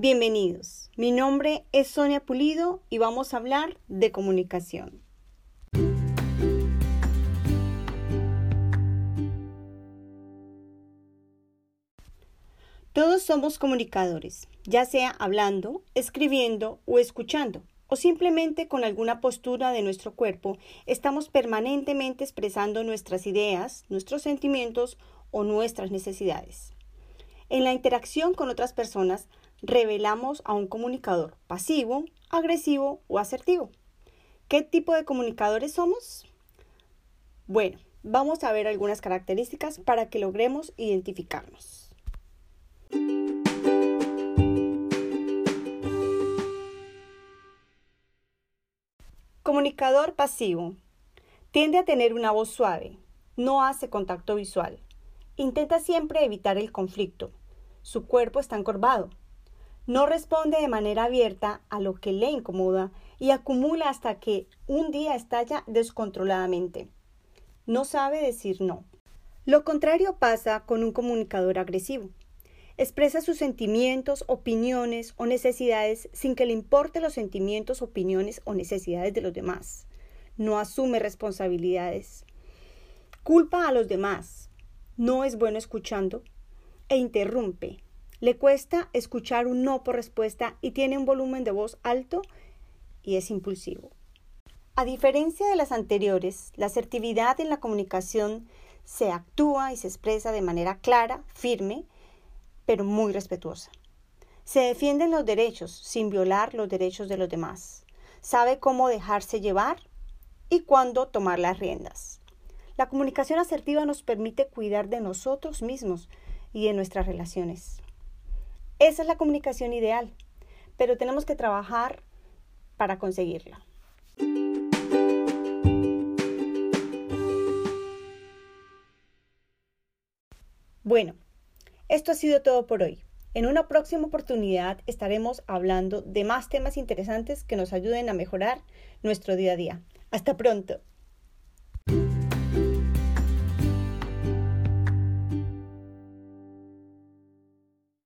Bienvenidos, mi nombre es Sonia Pulido y vamos a hablar de comunicación. Todos somos comunicadores, ya sea hablando, escribiendo o escuchando, o simplemente con alguna postura de nuestro cuerpo, estamos permanentemente expresando nuestras ideas, nuestros sentimientos o nuestras necesidades. En la interacción con otras personas, revelamos a un comunicador pasivo, agresivo o asertivo. ¿Qué tipo de comunicadores somos? Bueno, vamos a ver algunas características para que logremos identificarnos. Comunicador pasivo. Tiende a tener una voz suave. No hace contacto visual. Intenta siempre evitar el conflicto. Su cuerpo está encorvado. No responde de manera abierta a lo que le incomoda y acumula hasta que un día estalla descontroladamente. No sabe decir no. Lo contrario pasa con un comunicador agresivo. Expresa sus sentimientos, opiniones o necesidades sin que le importe los sentimientos, opiniones o necesidades de los demás. No asume responsabilidades. Culpa a los demás. No es bueno escuchando e interrumpe, le cuesta escuchar un no por respuesta y tiene un volumen de voz alto y es impulsivo. A diferencia de las anteriores, la asertividad en la comunicación se actúa y se expresa de manera clara, firme, pero muy respetuosa. Se defienden los derechos sin violar los derechos de los demás. Sabe cómo dejarse llevar y cuándo tomar las riendas. La comunicación asertiva nos permite cuidar de nosotros mismos y de nuestras relaciones. Esa es la comunicación ideal, pero tenemos que trabajar para conseguirla. Bueno, esto ha sido todo por hoy. En una próxima oportunidad estaremos hablando de más temas interesantes que nos ayuden a mejorar nuestro día a día. Hasta pronto.